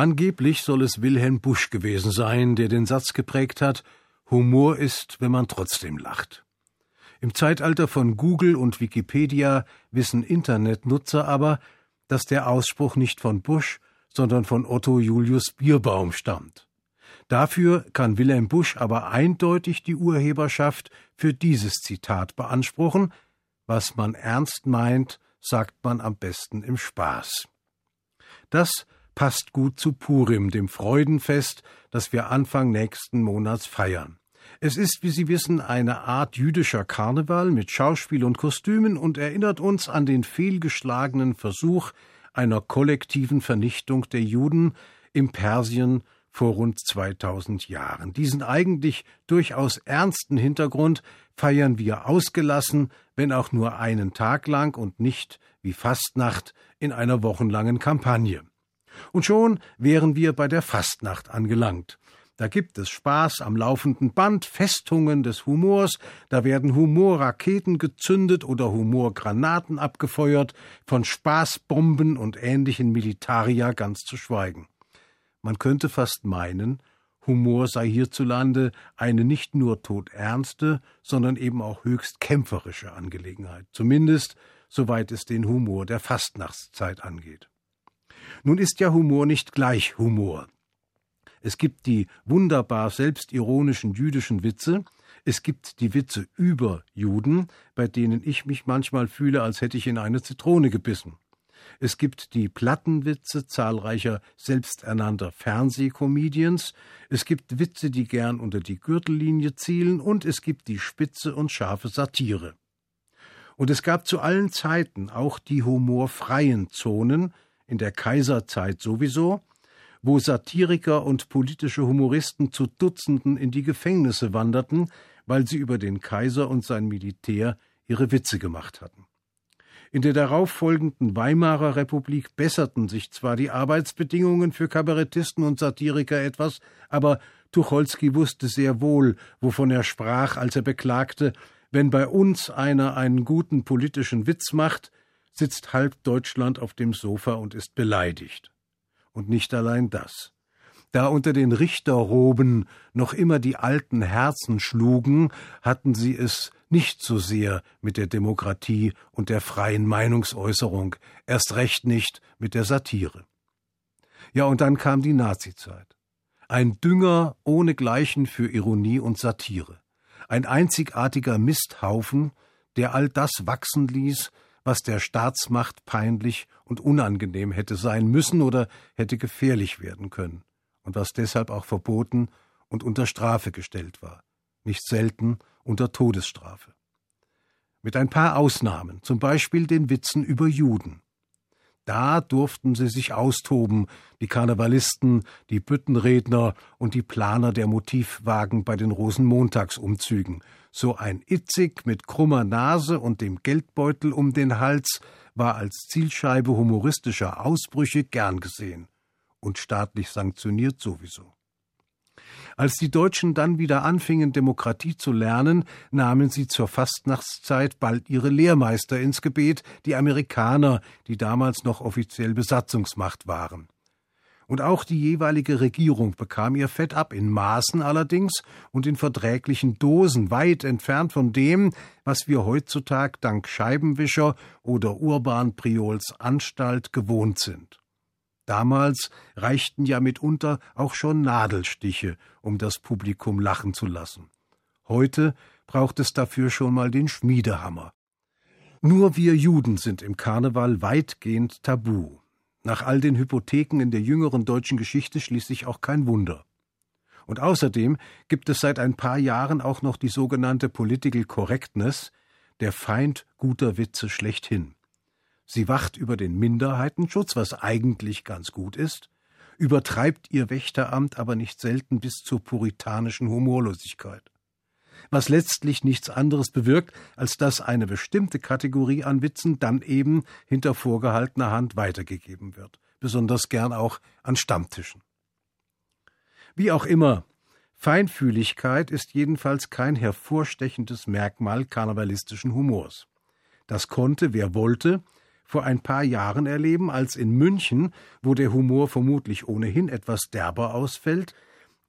Angeblich soll es Wilhelm Busch gewesen sein, der den Satz geprägt hat Humor ist, wenn man trotzdem lacht. Im Zeitalter von Google und Wikipedia wissen Internetnutzer aber, dass der Ausspruch nicht von Busch, sondern von Otto Julius Bierbaum stammt. Dafür kann Wilhelm Busch aber eindeutig die Urheberschaft für dieses Zitat beanspruchen, was man ernst meint, sagt man am besten im Spaß. Das passt gut zu Purim, dem Freudenfest, das wir Anfang nächsten Monats feiern. Es ist, wie Sie wissen, eine Art jüdischer Karneval mit Schauspiel und Kostümen und erinnert uns an den fehlgeschlagenen Versuch einer kollektiven Vernichtung der Juden im Persien vor rund 2000 Jahren. Diesen eigentlich durchaus ernsten Hintergrund feiern wir ausgelassen, wenn auch nur einen Tag lang und nicht wie Fastnacht in einer wochenlangen Kampagne. Und schon wären wir bei der Fastnacht angelangt. Da gibt es Spaß am laufenden Band, Festungen des Humors, da werden Humorraketen gezündet oder Humorgranaten abgefeuert, von Spaßbomben und ähnlichen Militaria ganz zu schweigen. Man könnte fast meinen, Humor sei hierzulande eine nicht nur todernste, sondern eben auch höchst kämpferische Angelegenheit, zumindest soweit es den Humor der Fastnachtszeit angeht. Nun ist ja Humor nicht gleich Humor. Es gibt die wunderbar selbstironischen jüdischen Witze, es gibt die Witze über Juden, bei denen ich mich manchmal fühle, als hätte ich in eine Zitrone gebissen. Es gibt die Plattenwitze zahlreicher selbsternannter Fernsehcomedians, es gibt Witze, die gern unter die Gürtellinie zielen, und es gibt die spitze und scharfe Satire. Und es gab zu allen Zeiten auch die humorfreien Zonen, in der Kaiserzeit sowieso, wo Satiriker und politische Humoristen zu Dutzenden in die Gefängnisse wanderten, weil sie über den Kaiser und sein Militär ihre Witze gemacht hatten. In der darauffolgenden Weimarer Republik besserten sich zwar die Arbeitsbedingungen für Kabarettisten und Satiriker etwas, aber Tucholsky wusste sehr wohl, wovon er sprach, als er beklagte, wenn bei uns einer einen guten politischen Witz macht, sitzt halb Deutschland auf dem Sofa und ist beleidigt. Und nicht allein das. Da unter den Richterroben noch immer die alten Herzen schlugen, hatten sie es nicht so sehr mit der Demokratie und der freien Meinungsäußerung, erst recht nicht mit der Satire. Ja, und dann kam die Nazizeit. Ein Dünger ohnegleichen für Ironie und Satire. Ein einzigartiger Misthaufen, der all das wachsen ließ, was der Staatsmacht peinlich und unangenehm hätte sein müssen oder hätte gefährlich werden können, und was deshalb auch verboten und unter Strafe gestellt war, nicht selten unter Todesstrafe. Mit ein paar Ausnahmen, zum Beispiel den Witzen über Juden. Da durften sie sich austoben, die Karnevalisten, die Büttenredner und die Planer der Motivwagen bei den Rosenmontagsumzügen. So ein Itzig mit krummer Nase und dem Geldbeutel um den Hals war als Zielscheibe humoristischer Ausbrüche gern gesehen und staatlich sanktioniert sowieso. Als die Deutschen dann wieder anfingen, Demokratie zu lernen, nahmen sie zur Fastnachtszeit bald ihre Lehrmeister ins Gebet, die Amerikaner, die damals noch offiziell Besatzungsmacht waren. Und auch die jeweilige Regierung bekam ihr Fett ab, in Maßen allerdings und in verträglichen Dosen, weit entfernt von dem, was wir heutzutage dank Scheibenwischer oder Urban Priols Anstalt gewohnt sind. Damals reichten ja mitunter auch schon Nadelstiche, um das Publikum lachen zu lassen. Heute braucht es dafür schon mal den Schmiedehammer. Nur wir Juden sind im Karneval weitgehend tabu. Nach all den Hypotheken in der jüngeren deutschen Geschichte schließlich auch kein Wunder. Und außerdem gibt es seit ein paar Jahren auch noch die sogenannte Political Correctness, der Feind guter Witze schlechthin. Sie wacht über den Minderheitenschutz, was eigentlich ganz gut ist, übertreibt ihr Wächteramt aber nicht selten bis zur puritanischen Humorlosigkeit. Was letztlich nichts anderes bewirkt, als dass eine bestimmte Kategorie an Witzen dann eben hinter vorgehaltener Hand weitergegeben wird, besonders gern auch an Stammtischen. Wie auch immer, Feinfühligkeit ist jedenfalls kein hervorstechendes Merkmal karnevalistischen Humors. Das konnte, wer wollte, vor ein paar Jahren erleben, als in München, wo der Humor vermutlich ohnehin etwas derber ausfällt,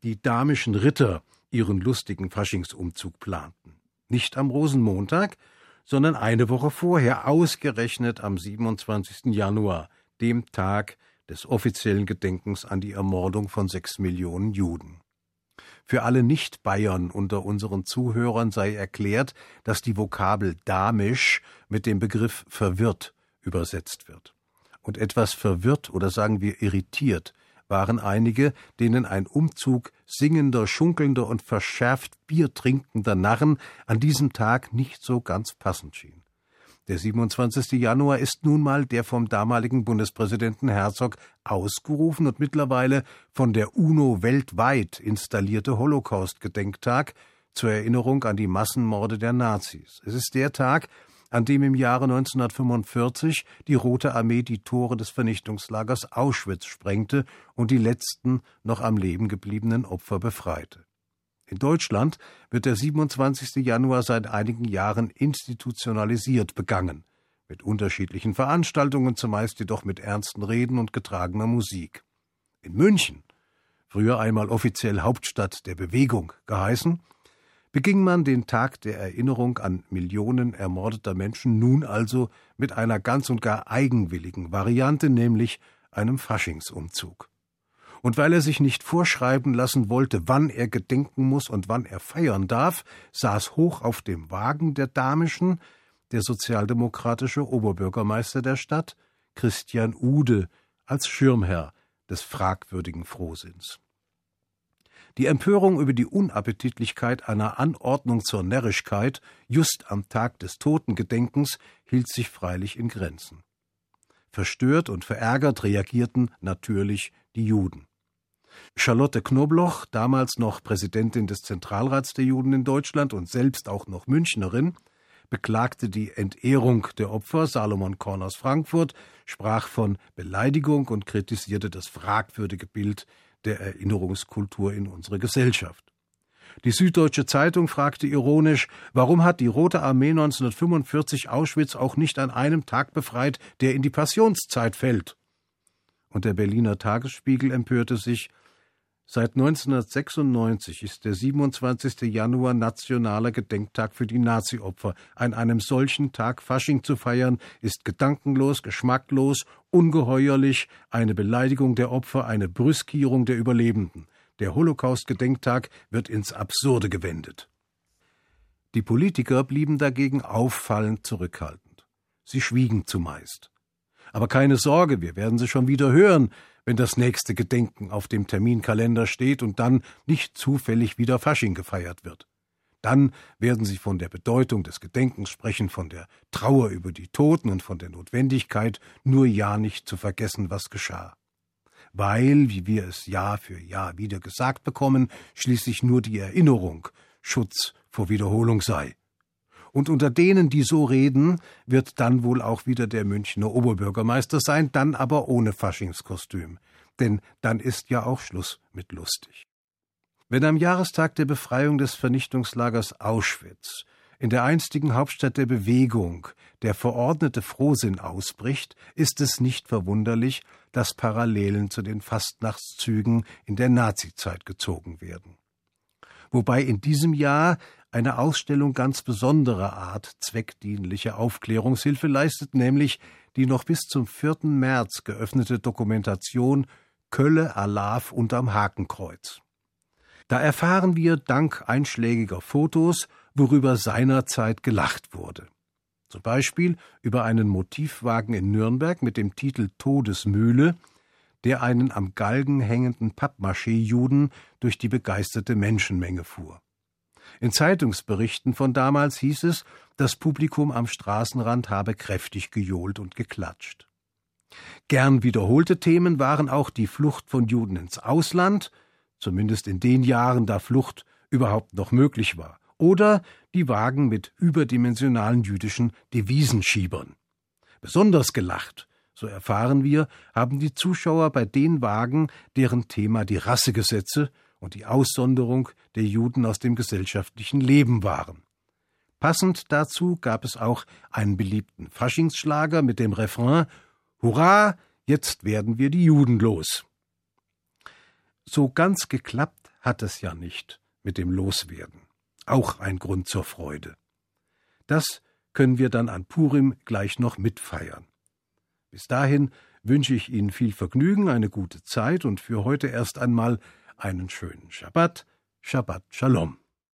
die damischen Ritter ihren lustigen Faschingsumzug planten. Nicht am Rosenmontag, sondern eine Woche vorher, ausgerechnet am 27. Januar, dem Tag des offiziellen Gedenkens an die Ermordung von sechs Millionen Juden. Für alle Nicht-Bayern unter unseren Zuhörern sei erklärt, dass die Vokabel damisch mit dem Begriff verwirrt übersetzt wird. Und etwas verwirrt oder sagen wir irritiert waren einige, denen ein Umzug singender, schunkelnder und verschärft Bier trinkender Narren an diesem Tag nicht so ganz passend schien. Der 27. Januar ist nun mal der vom damaligen Bundespräsidenten Herzog ausgerufen und mittlerweile von der UNO weltweit installierte Holocaust-Gedenktag zur Erinnerung an die Massenmorde der Nazis. Es ist der Tag, an dem im Jahre 1945 die Rote Armee die Tore des Vernichtungslagers Auschwitz sprengte und die letzten noch am Leben gebliebenen Opfer befreite. In Deutschland wird der 27. Januar seit einigen Jahren institutionalisiert begangen, mit unterschiedlichen Veranstaltungen, zumeist jedoch mit ernsten Reden und getragener Musik. In München, früher einmal offiziell Hauptstadt der Bewegung geheißen, beging man den Tag der Erinnerung an Millionen ermordeter Menschen nun also mit einer ganz und gar eigenwilligen Variante, nämlich einem Faschingsumzug. Und weil er sich nicht vorschreiben lassen wollte, wann er gedenken muss und wann er feiern darf, saß hoch auf dem Wagen der Damischen der sozialdemokratische Oberbürgermeister der Stadt, Christian Ude, als Schirmherr des fragwürdigen Frohsinns. Die Empörung über die Unappetitlichkeit einer Anordnung zur Närrischkeit just am Tag des Totengedenkens hielt sich freilich in Grenzen. Verstört und verärgert reagierten natürlich die Juden. Charlotte Knobloch, damals noch Präsidentin des Zentralrats der Juden in Deutschland und selbst auch noch Münchnerin, beklagte die Entehrung der Opfer, Salomon Korn aus Frankfurt sprach von Beleidigung und kritisierte das fragwürdige Bild der Erinnerungskultur in unserer Gesellschaft. Die Süddeutsche Zeitung fragte ironisch, warum hat die Rote Armee 1945 Auschwitz auch nicht an einem Tag befreit, der in die Passionszeit fällt? Und der Berliner Tagesspiegel empörte sich, Seit 1996 ist der 27. Januar nationaler Gedenktag für die Nazi-Opfer. An einem solchen Tag Fasching zu feiern, ist gedankenlos, geschmacklos, ungeheuerlich, eine Beleidigung der Opfer, eine Brüskierung der Überlebenden. Der Holocaust-Gedenktag wird ins Absurde gewendet. Die Politiker blieben dagegen auffallend zurückhaltend. Sie schwiegen zumeist. Aber keine Sorge, wir werden sie schon wieder hören, wenn das nächste Gedenken auf dem Terminkalender steht und dann nicht zufällig wieder Fasching gefeiert wird. Dann werden sie von der Bedeutung des Gedenkens sprechen, von der Trauer über die Toten und von der Notwendigkeit, nur ja nicht zu vergessen, was geschah. Weil, wie wir es Jahr für Jahr wieder gesagt bekommen, schließlich nur die Erinnerung Schutz vor Wiederholung sei. Und unter denen, die so reden, wird dann wohl auch wieder der Münchner Oberbürgermeister sein, dann aber ohne Faschingskostüm. Denn dann ist ja auch Schluss mit lustig. Wenn am Jahrestag der Befreiung des Vernichtungslagers Auschwitz in der einstigen Hauptstadt der Bewegung der verordnete Frohsinn ausbricht, ist es nicht verwunderlich, dass Parallelen zu den Fastnachtszügen in der Nazizeit gezogen werden. Wobei in diesem Jahr eine Ausstellung ganz besonderer Art zweckdienliche Aufklärungshilfe leistet, nämlich die noch bis zum 4. März geöffnete Dokumentation Kölle Alav unterm Hakenkreuz. Da erfahren wir dank einschlägiger Fotos, worüber seinerzeit gelacht wurde. Zum Beispiel über einen Motivwagen in Nürnberg mit dem Titel Todesmühle, der einen am Galgen hängenden Pappmaché-Juden durch die begeisterte Menschenmenge fuhr. In Zeitungsberichten von damals hieß es, das Publikum am Straßenrand habe kräftig gejohlt und geklatscht. Gern wiederholte Themen waren auch die Flucht von Juden ins Ausland, zumindest in den Jahren, da Flucht überhaupt noch möglich war, oder die Wagen mit überdimensionalen jüdischen Devisenschiebern. Besonders gelacht, so erfahren wir, haben die Zuschauer bei den Wagen, deren Thema die Rassegesetze und die Aussonderung der Juden aus dem gesellschaftlichen Leben waren. Passend dazu gab es auch einen beliebten Faschingsschlager mit dem Refrain Hurra, jetzt werden wir die Juden los. So ganz geklappt hat es ja nicht mit dem Loswerden. Auch ein Grund zur Freude. Das können wir dann an Purim gleich noch mitfeiern. Bis dahin wünsche ich Ihnen viel Vergnügen, eine gute Zeit und für heute erst einmal einen schönen Schabbat, Shabbat Shalom.